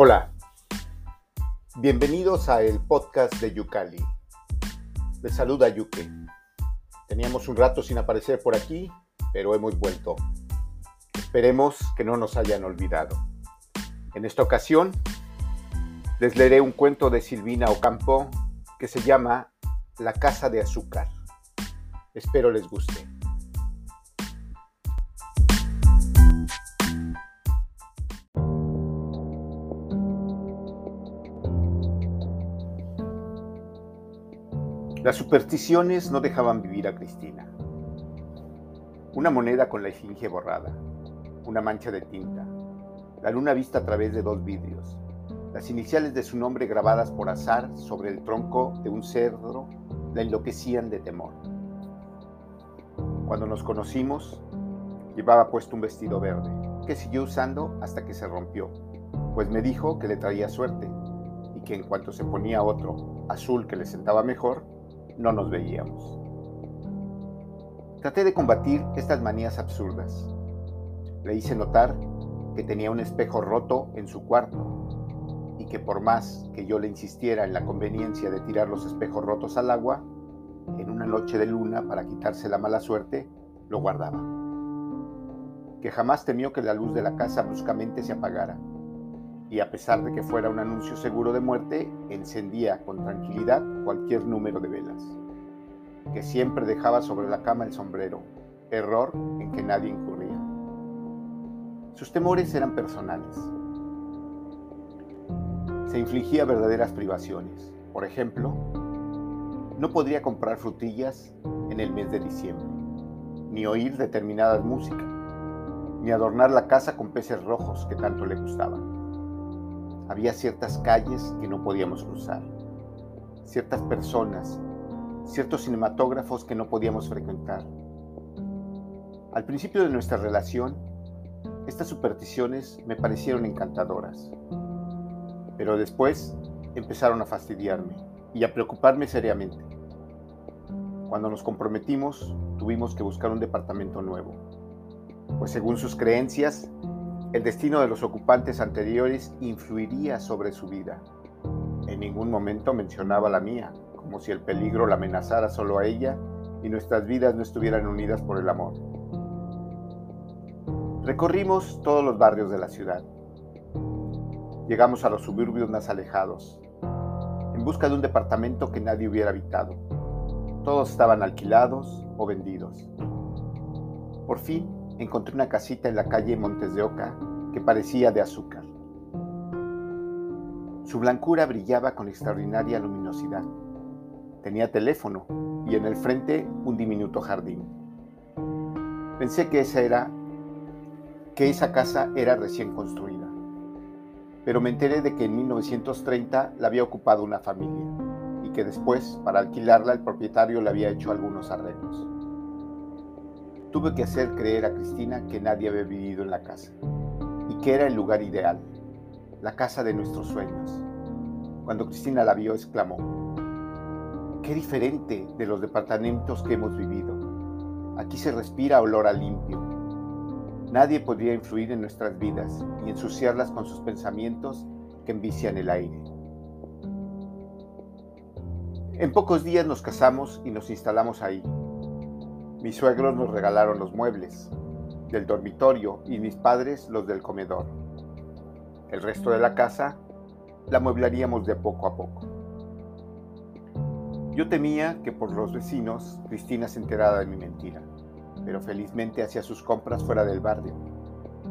Hola, bienvenidos a el podcast de Yucali. Les saluda Yuke. Teníamos un rato sin aparecer por aquí, pero hemos vuelto. Esperemos que no nos hayan olvidado. En esta ocasión, les leeré un cuento de Silvina Ocampo que se llama La Casa de Azúcar. Espero les guste. Las supersticiones no dejaban vivir a Cristina. Una moneda con la esfinge borrada, una mancha de tinta, la luna vista a través de dos vidrios, las iniciales de su nombre grabadas por azar sobre el tronco de un cedro la enloquecían de temor. Cuando nos conocimos, llevaba puesto un vestido verde, que siguió usando hasta que se rompió, pues me dijo que le traía suerte y que en cuanto se ponía otro, azul que le sentaba mejor, no nos veíamos. Traté de combatir estas manías absurdas. Le hice notar que tenía un espejo roto en su cuarto y que por más que yo le insistiera en la conveniencia de tirar los espejos rotos al agua, en una noche de luna para quitarse la mala suerte, lo guardaba. Que jamás temió que la luz de la casa bruscamente se apagara y a pesar de que fuera un anuncio seguro de muerte, encendía con tranquilidad cualquier número de velas, que siempre dejaba sobre la cama el sombrero, error en que nadie incurría. Sus temores eran personales. Se infligía verdaderas privaciones. Por ejemplo, no podría comprar frutillas en el mes de diciembre, ni oír determinadas músicas, ni adornar la casa con peces rojos que tanto le gustaban. Había ciertas calles que no podíamos cruzar, ciertas personas, ciertos cinematógrafos que no podíamos frecuentar. Al principio de nuestra relación, estas supersticiones me parecieron encantadoras, pero después empezaron a fastidiarme y a preocuparme seriamente. Cuando nos comprometimos, tuvimos que buscar un departamento nuevo, pues según sus creencias, el destino de los ocupantes anteriores influiría sobre su vida. En ningún momento mencionaba la mía, como si el peligro la amenazara solo a ella y nuestras vidas no estuvieran unidas por el amor. Recorrimos todos los barrios de la ciudad. Llegamos a los suburbios más alejados, en busca de un departamento que nadie hubiera habitado. Todos estaban alquilados o vendidos. Por fin encontré una casita en la calle Montes de Oca que parecía de azúcar. Su blancura brillaba con extraordinaria luminosidad. Tenía teléfono y en el frente un diminuto jardín. Pensé que esa era que esa casa era recién construida. Pero me enteré de que en 1930 la había ocupado una familia y que después, para alquilarla, el propietario le había hecho algunos arreglos. Tuve que hacer creer a Cristina que nadie había vivido en la casa y que era el lugar ideal, la casa de nuestros sueños. Cuando Cristina la vio, exclamó, qué diferente de los departamentos que hemos vivido. Aquí se respira olor a limpio. Nadie podría influir en nuestras vidas y ensuciarlas con sus pensamientos que envician el aire. En pocos días nos casamos y nos instalamos ahí, mis suegros nos regalaron los muebles del dormitorio y mis padres los del comedor. El resto de la casa la mueblaríamos de poco a poco. Yo temía que por los vecinos Cristina se enterara de mi mentira, pero felizmente hacía sus compras fuera del barrio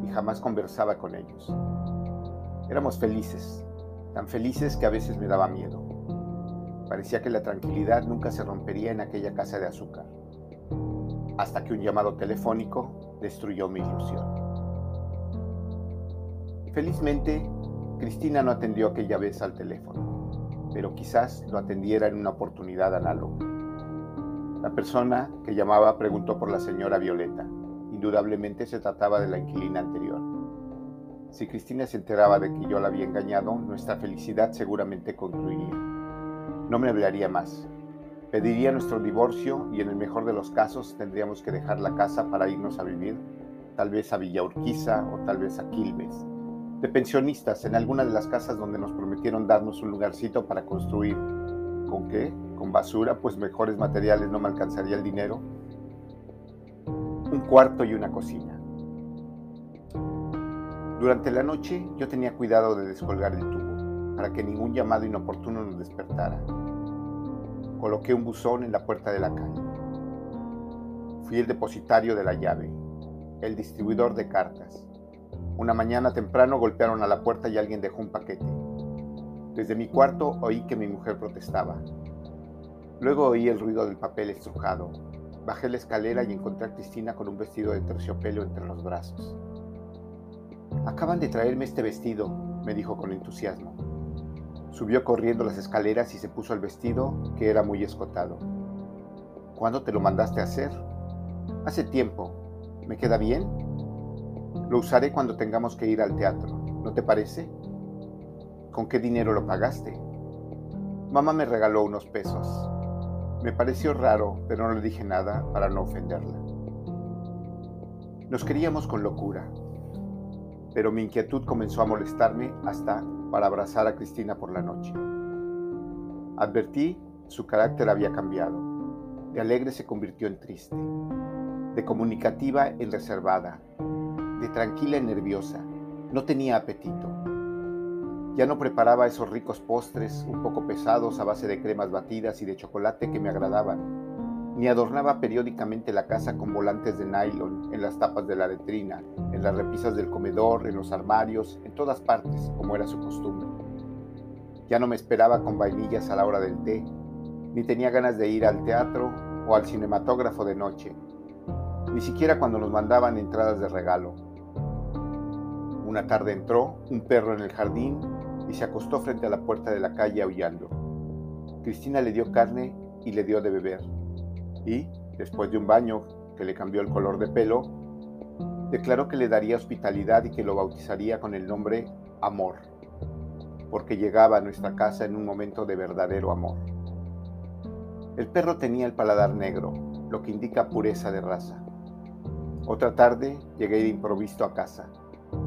y jamás conversaba con ellos. Éramos felices, tan felices que a veces me daba miedo. Parecía que la tranquilidad nunca se rompería en aquella casa de azúcar hasta que un llamado telefónico destruyó mi ilusión. Felizmente, Cristina no atendió aquella vez al teléfono, pero quizás lo atendiera en una oportunidad análoga. La persona que llamaba preguntó por la señora Violeta. Indudablemente se trataba de la inquilina anterior. Si Cristina se enteraba de que yo la había engañado, nuestra felicidad seguramente concluiría. No me hablaría más, Pediría nuestro divorcio y en el mejor de los casos tendríamos que dejar la casa para irnos a vivir, tal vez a Villa Urquiza o tal vez a Quilmes, de pensionistas en alguna de las casas donde nos prometieron darnos un lugarcito para construir. ¿Con qué? Con basura, pues mejores materiales no me alcanzaría el dinero. Un cuarto y una cocina. Durante la noche yo tenía cuidado de descolgar el tubo para que ningún llamado inoportuno nos despertara. Coloqué un buzón en la puerta de la calle. Fui el depositario de la llave, el distribuidor de cartas. Una mañana temprano golpearon a la puerta y alguien dejó un paquete. Desde mi cuarto oí que mi mujer protestaba. Luego oí el ruido del papel estrujado. Bajé la escalera y encontré a Cristina con un vestido de terciopelo entre los brazos. Acaban de traerme este vestido, me dijo con entusiasmo. Subió corriendo las escaleras y se puso el vestido, que era muy escotado. ¿Cuándo te lo mandaste a hacer? Hace tiempo. ¿Me queda bien? Lo usaré cuando tengamos que ir al teatro, ¿no te parece? ¿Con qué dinero lo pagaste? Mamá me regaló unos pesos. Me pareció raro, pero no le dije nada para no ofenderla. Nos queríamos con locura, pero mi inquietud comenzó a molestarme hasta para abrazar a Cristina por la noche. Advertí su carácter había cambiado. De alegre se convirtió en triste, de comunicativa en reservada, de tranquila en nerviosa. No tenía apetito. Ya no preparaba esos ricos postres un poco pesados a base de cremas batidas y de chocolate que me agradaban ni adornaba periódicamente la casa con volantes de nylon en las tapas de la letrina, en las repisas del comedor, en los armarios, en todas partes, como era su costumbre. Ya no me esperaba con vainillas a la hora del té, ni tenía ganas de ir al teatro o al cinematógrafo de noche, ni siquiera cuando nos mandaban entradas de regalo. Una tarde entró un perro en el jardín y se acostó frente a la puerta de la calle aullando. Cristina le dio carne y le dio de beber y, después de un baño que le cambió el color de pelo, declaró que le daría hospitalidad y que lo bautizaría con el nombre Amor, porque llegaba a nuestra casa en un momento de verdadero amor. El perro tenía el paladar negro, lo que indica pureza de raza. Otra tarde llegué de improviso a casa.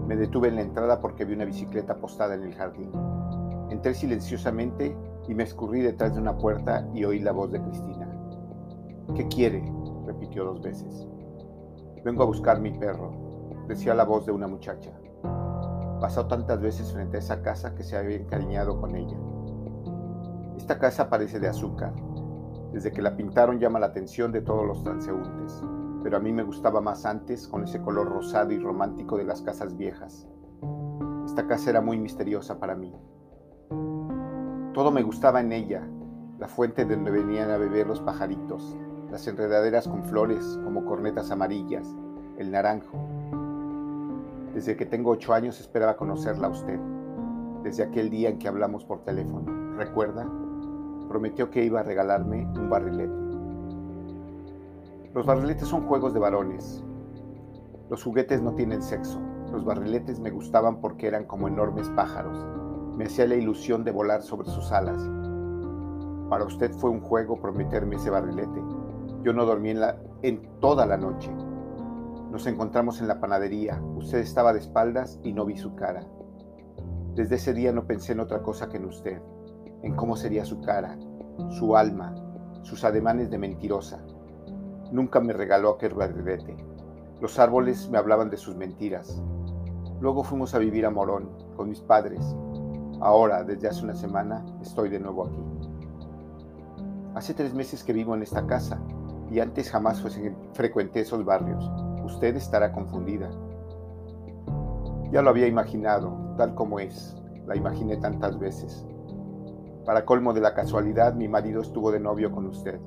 Me detuve en la entrada porque vi una bicicleta postada en el jardín. Entré silenciosamente y me escurrí detrás de una puerta y oí la voz de Cristina. ¿Qué quiere? repitió dos veces. Vengo a buscar mi perro, decía la voz de una muchacha. Pasó tantas veces frente a esa casa que se había encariñado con ella. Esta casa parece de azúcar. Desde que la pintaron llama la atención de todos los transeúntes, pero a mí me gustaba más antes con ese color rosado y romántico de las casas viejas. Esta casa era muy misteriosa para mí. Todo me gustaba en ella, la fuente de donde venían a beber los pajaritos, las enredaderas con flores como cornetas amarillas, el naranjo. Desde que tengo ocho años esperaba conocerla a usted, desde aquel día en que hablamos por teléfono. ¿Recuerda? Prometió que iba a regalarme un barrilete. Los barriletes son juegos de varones. Los juguetes no tienen sexo. Los barriletes me gustaban porque eran como enormes pájaros. Me hacía la ilusión de volar sobre sus alas. Para usted fue un juego prometerme ese barrilete. Yo no dormí en, la, en toda la noche. Nos encontramos en la panadería. Usted estaba de espaldas y no vi su cara. Desde ese día no pensé en otra cosa que en usted, en cómo sería su cara, su alma, sus ademanes de mentirosa. Nunca me regaló aquel barrilete. Los árboles me hablaban de sus mentiras. Luego fuimos a vivir a Morón con mis padres. Ahora, desde hace una semana, estoy de nuevo aquí. Hace tres meses que vivo en esta casa y antes jamás frecuenté esos barrios. Usted estará confundida. Ya lo había imaginado, tal como es. La imaginé tantas veces. Para colmo de la casualidad, mi marido estuvo de novio con usted.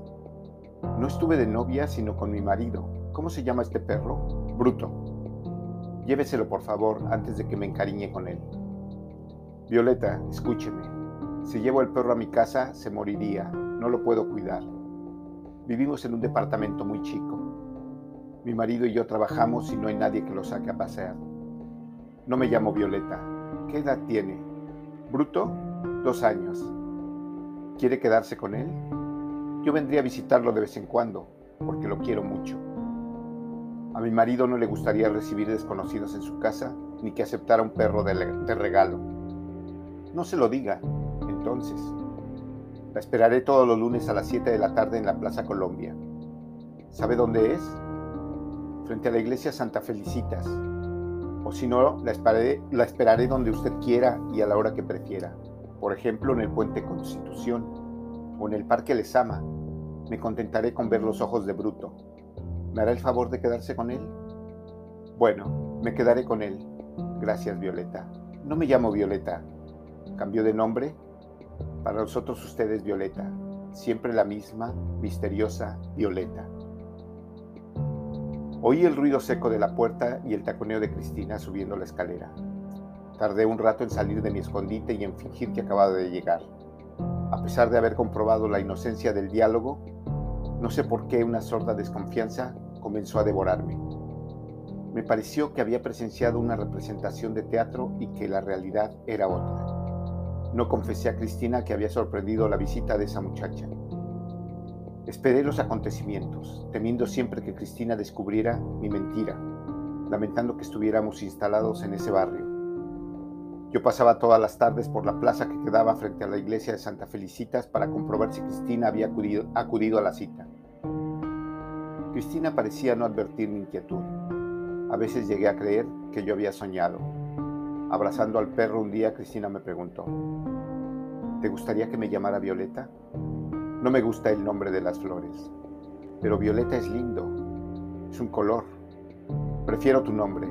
No estuve de novia, sino con mi marido. ¿Cómo se llama este perro? Bruto. Lléveselo, por favor, antes de que me encariñe con él. Violeta, escúcheme. Si llevo el perro a mi casa, se moriría. No lo puedo cuidar. Vivimos en un departamento muy chico. Mi marido y yo trabajamos y no hay nadie que lo saque a pasear. No me llamo Violeta. ¿Qué edad tiene? Bruto, dos años. ¿Quiere quedarse con él? Yo vendría a visitarlo de vez en cuando, porque lo quiero mucho. A mi marido no le gustaría recibir desconocidos en su casa, ni que aceptara un perro de, regalo. No se lo diga, entonces. La esperaré todos los lunes a las 7 de la tarde en la Plaza Colombia. ¿Sabe dónde es? Frente a la iglesia Santa Felicitas. O si no, la esperaré, la esperaré donde usted quiera y a la hora que prefiera. Por ejemplo, en el Puente Constitución o en el Parque Lesama. Me contentaré con ver los ojos de Bruto. ¿Me hará el favor de quedarse con él? Bueno, me quedaré con él. Gracias, Violeta. No me llamo Violeta. ¿Cambió de nombre? Para nosotros usted es Violeta. Siempre la misma, misteriosa Violeta. Oí el ruido seco de la puerta y el taconeo de Cristina subiendo la escalera. Tardé un rato en salir de mi escondite y en fingir que acababa de llegar. A pesar de haber comprobado la inocencia del diálogo, no sé por qué una sorda desconfianza comenzó a devorarme. Me pareció que había presenciado una representación de teatro y que la realidad era otra. No confesé a Cristina que había sorprendido la visita de esa muchacha. Esperé los acontecimientos, temiendo siempre que Cristina descubriera mi mentira, lamentando que estuviéramos instalados en ese barrio. Yo pasaba todas las tardes por la plaza que quedaba frente a la iglesia de Santa Felicitas para comprobar si Cristina había acudido, acudido a la cita. Cristina parecía no advertir mi inquietud. A veces llegué a creer que yo había soñado. Abrazando al perro un día, Cristina me preguntó, ¿te gustaría que me llamara Violeta? No me gusta el nombre de las flores, pero violeta es lindo, es un color. Prefiero tu nombre.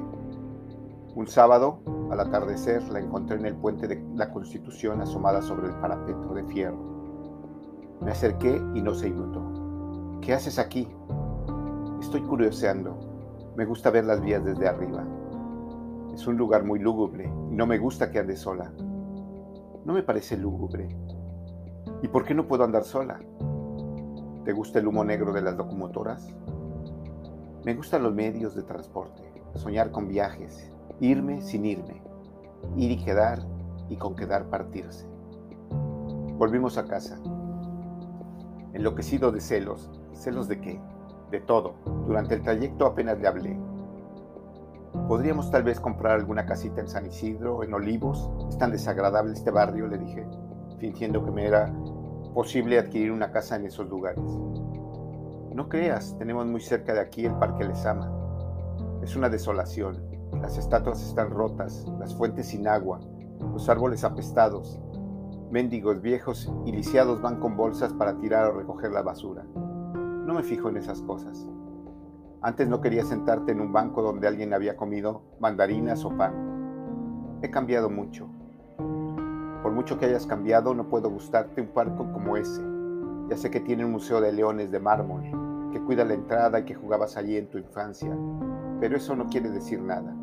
Un sábado, al atardecer, la encontré en el puente de la Constitución asomada sobre el parapeto de fierro. Me acerqué y no se inmutó. ¿Qué haces aquí? Estoy curioseando. Me gusta ver las vías desde arriba. Es un lugar muy lúgubre y no me gusta que ande sola. No me parece lúgubre, ¿Y por qué no puedo andar sola? ¿Te gusta el humo negro de las locomotoras? Me gustan los medios de transporte, soñar con viajes, irme sin irme, ir y quedar y con quedar partirse. Volvimos a casa. Enloquecido de celos. ¿Celos de qué? De todo. Durante el trayecto apenas le hablé. Podríamos tal vez comprar alguna casita en San Isidro, en Olivos. Es tan desagradable este barrio, le dije fingiendo que me era posible adquirir una casa en esos lugares. No creas, tenemos muy cerca de aquí el Parque Lesama. Es una desolación. Las estatuas están rotas, las fuentes sin agua, los árboles apestados. Mendigos viejos y lisiados van con bolsas para tirar o recoger la basura. No me fijo en esas cosas. Antes no quería sentarte en un banco donde alguien había comido mandarinas o pan. He cambiado mucho. Por mucho que hayas cambiado, no puedo gustarte un parque como ese. Ya sé que tiene un museo de leones de mármol, que cuida la entrada y que jugabas allí en tu infancia, pero eso no quiere decir nada.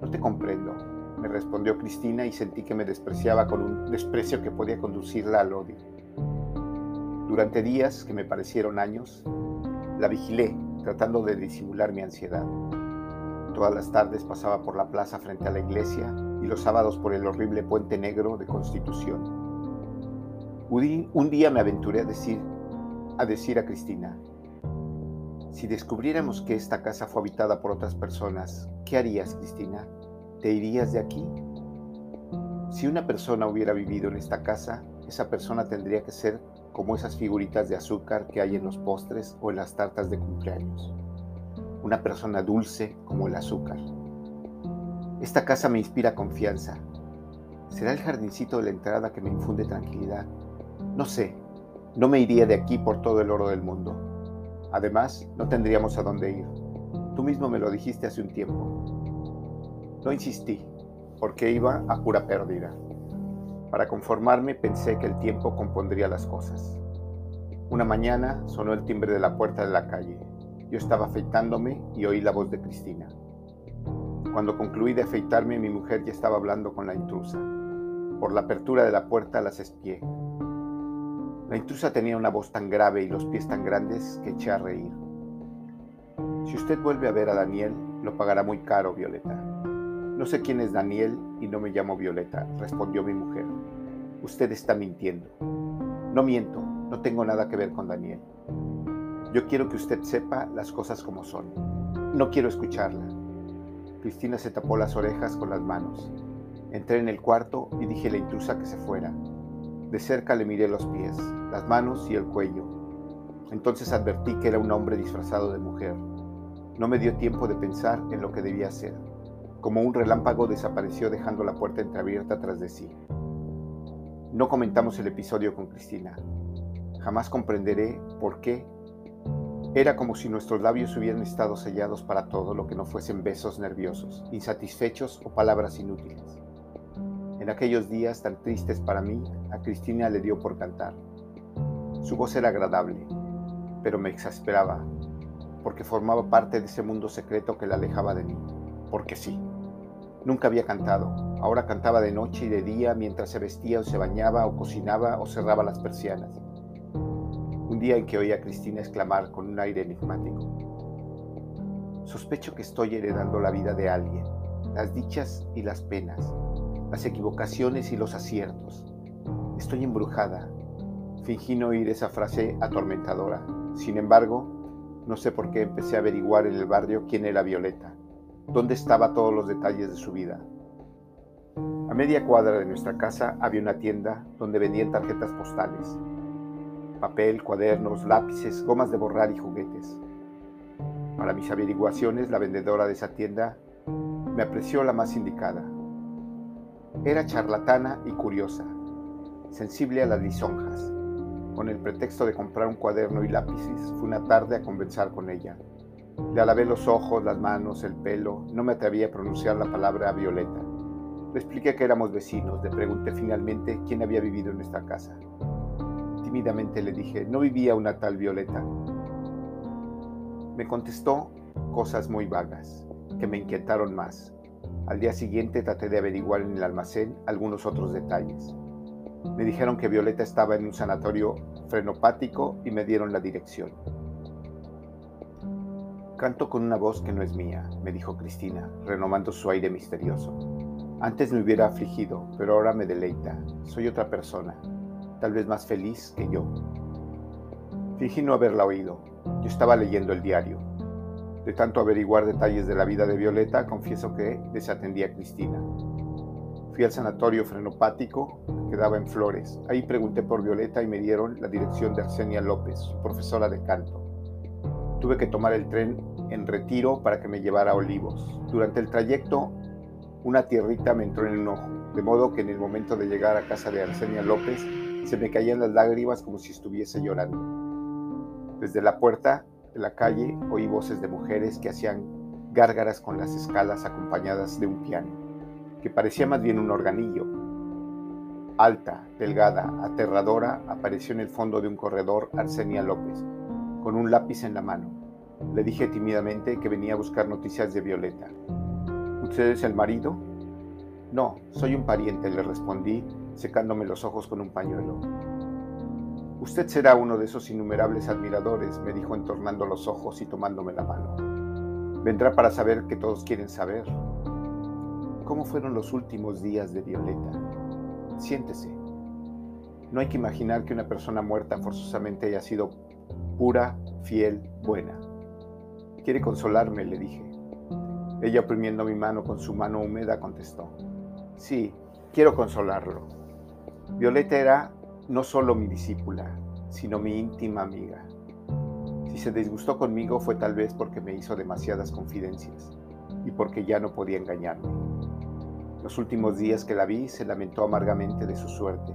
No te comprendo, me respondió Cristina y sentí que me despreciaba con un desprecio que podía conducirla al odio. Durante días, que me parecieron años, la vigilé, tratando de disimular mi ansiedad. Todas las tardes pasaba por la plaza frente a la iglesia y los sábados por el horrible puente negro de Constitución. Un día me aventuré a decir, a decir a Cristina, si descubriéramos que esta casa fue habitada por otras personas, ¿qué harías, Cristina? ¿Te irías de aquí? Si una persona hubiera vivido en esta casa, esa persona tendría que ser como esas figuritas de azúcar que hay en los postres o en las tartas de cumpleaños. Una persona dulce como el azúcar. Esta casa me inspira confianza. ¿Será el jardincito de la entrada que me infunde tranquilidad? No sé, no me iría de aquí por todo el oro del mundo. Además, no tendríamos a dónde ir. Tú mismo me lo dijiste hace un tiempo. No insistí, porque iba a pura pérdida. Para conformarme pensé que el tiempo compondría las cosas. Una mañana sonó el timbre de la puerta de la calle. Yo estaba afeitándome y oí la voz de Cristina. Cuando concluí de afeitarme, mi mujer ya estaba hablando con la intrusa. Por la apertura de la puerta las espié. La intrusa tenía una voz tan grave y los pies tan grandes que eché a reír. Si usted vuelve a ver a Daniel, lo pagará muy caro, Violeta. No sé quién es Daniel y no me llamo Violeta, respondió mi mujer. Usted está mintiendo. No miento, no tengo nada que ver con Daniel. Yo quiero que usted sepa las cosas como son. No quiero escucharla. Cristina se tapó las orejas con las manos. Entré en el cuarto y dije a la intrusa que se fuera. De cerca le miré los pies, las manos y el cuello. Entonces advertí que era un hombre disfrazado de mujer. No me dio tiempo de pensar en lo que debía hacer. Como un relámpago desapareció dejando la puerta entreabierta tras de sí. No comentamos el episodio con Cristina. Jamás comprenderé por qué. Era como si nuestros labios hubieran estado sellados para todo lo que no fuesen besos nerviosos, insatisfechos o palabras inútiles. En aquellos días tan tristes para mí, a Cristina le dio por cantar. Su voz era agradable, pero me exasperaba, porque formaba parte de ese mundo secreto que la alejaba de mí, porque sí. Nunca había cantado, ahora cantaba de noche y de día mientras se vestía o se bañaba o cocinaba o cerraba las persianas. Un día en que oí a Cristina exclamar con un aire enigmático, sospecho que estoy heredando la vida de alguien, las dichas y las penas, las equivocaciones y los aciertos. Estoy embrujada. Fingí no oír esa frase atormentadora. Sin embargo, no sé por qué empecé a averiguar en el barrio quién era Violeta, dónde estaba todos los detalles de su vida. A media cuadra de nuestra casa había una tienda donde vendían tarjetas postales, papel, cuadernos, lápices, gomas de borrar y juguetes. Para mis averiguaciones, la vendedora de esa tienda me apreció la más indicada. Era charlatana y curiosa, sensible a las lisonjas. Con el pretexto de comprar un cuaderno y lápices, fui una tarde a conversar con ella. Le alavé los ojos, las manos, el pelo, no me atreví a pronunciar la palabra Violeta. Le expliqué que éramos vecinos, le pregunté finalmente quién había vivido en esta casa. Tímidamente le dije, ¿no vivía una tal Violeta? Me contestó cosas muy vagas, que me inquietaron más. Al día siguiente traté de averiguar en el almacén algunos otros detalles. Me dijeron que Violeta estaba en un sanatorio frenopático y me dieron la dirección. Canto con una voz que no es mía, me dijo Cristina, renomando su aire misterioso. Antes me hubiera afligido, pero ahora me deleita. Soy otra persona, tal vez más feliz que yo. Fingí no haberla oído. Yo estaba leyendo el diario. De tanto averiguar detalles de la vida de Violeta, confieso que desatendí a Cristina. Fui al sanatorio frenopático que daba en Flores. Ahí pregunté por Violeta y me dieron la dirección de Arsenia López, profesora de canto. Tuve que tomar el tren en retiro para que me llevara a Olivos. Durante el trayecto, una tierrita me entró en un ojo, de modo que en el momento de llegar a casa de Arsenia López se me caían las lágrimas como si estuviese llorando. Desde la puerta de la calle oí voces de mujeres que hacían gárgaras con las escalas acompañadas de un piano, que parecía más bien un organillo. Alta, delgada, aterradora, apareció en el fondo de un corredor Arsenia López, con un lápiz en la mano. Le dije tímidamente que venía a buscar noticias de Violeta. ¿Usted es el marido? No, soy un pariente, le respondí, secándome los ojos con un pañuelo. Usted será uno de esos innumerables admiradores, me dijo entornando los ojos y tomándome la mano. Vendrá para saber que todos quieren saber. ¿Cómo fueron los últimos días de Violeta? Siéntese. No hay que imaginar que una persona muerta forzosamente haya sido pura, fiel, buena. Quiere consolarme, le dije. Ella oprimiendo mi mano con su mano húmeda contestó. Sí, quiero consolarlo. Violeta era no solo mi discípula, sino mi íntima amiga. Si se disgustó conmigo fue tal vez porque me hizo demasiadas confidencias y porque ya no podía engañarme. Los últimos días que la vi se lamentó amargamente de su suerte.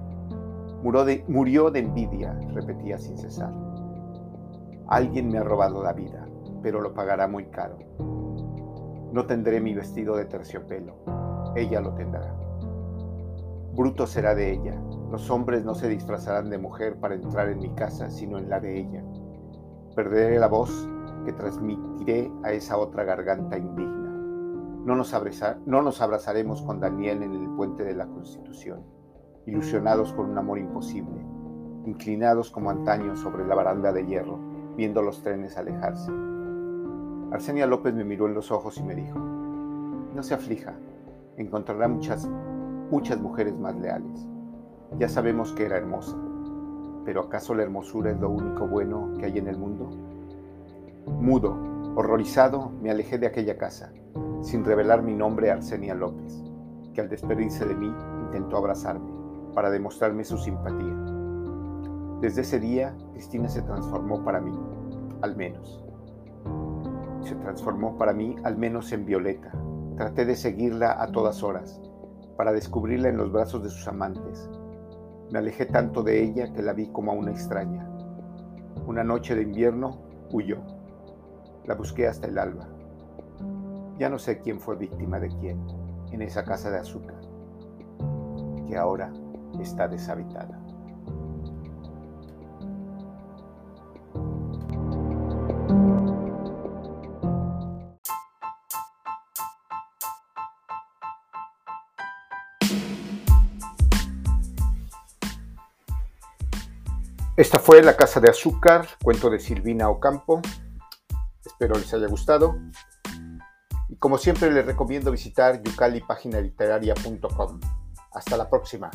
Murió de, murió de envidia, repetía sin cesar. Alguien me ha robado la vida, pero lo pagará muy caro. No tendré mi vestido de terciopelo, ella lo tendrá. Bruto será de ella. Los hombres no se disfrazarán de mujer para entrar en mi casa, sino en la de ella. Perderé la voz que transmitiré a esa otra garganta indigna. No nos, no nos abrazaremos con Daniel en el puente de la Constitución, ilusionados con un amor imposible, inclinados como antaño sobre la baranda de hierro, viendo los trenes alejarse. Arsenia López me miró en los ojos y me dijo, no se aflija, encontrará muchas muchas mujeres más leales. Ya sabemos que era hermosa, pero ¿acaso la hermosura es lo único bueno que hay en el mundo? Mudo, horrorizado, me alejé de aquella casa. sin revelar mi nombre a Arsenia López, que al despedirse de mí intentó abrazarme para demostrarme su simpatía. Desde ese día, Cristina se transformó para mí, al menos. Se transformó para mí al menos en Violeta. Traté de seguirla a todas horas, para descubrirla en los brazos de sus amantes. Me alejé tanto de ella que la vi como a una extraña. Una noche de invierno huyó. La busqué hasta el alba. Ya no sé quién fue víctima de quién en esa casa de azúcar, que ahora está deshabitada. Esta fue La Casa de Azúcar, cuento de Silvina Ocampo. Espero les haya gustado. Y como siempre les recomiendo visitar yucalipaginaliteraria.com. Hasta la próxima.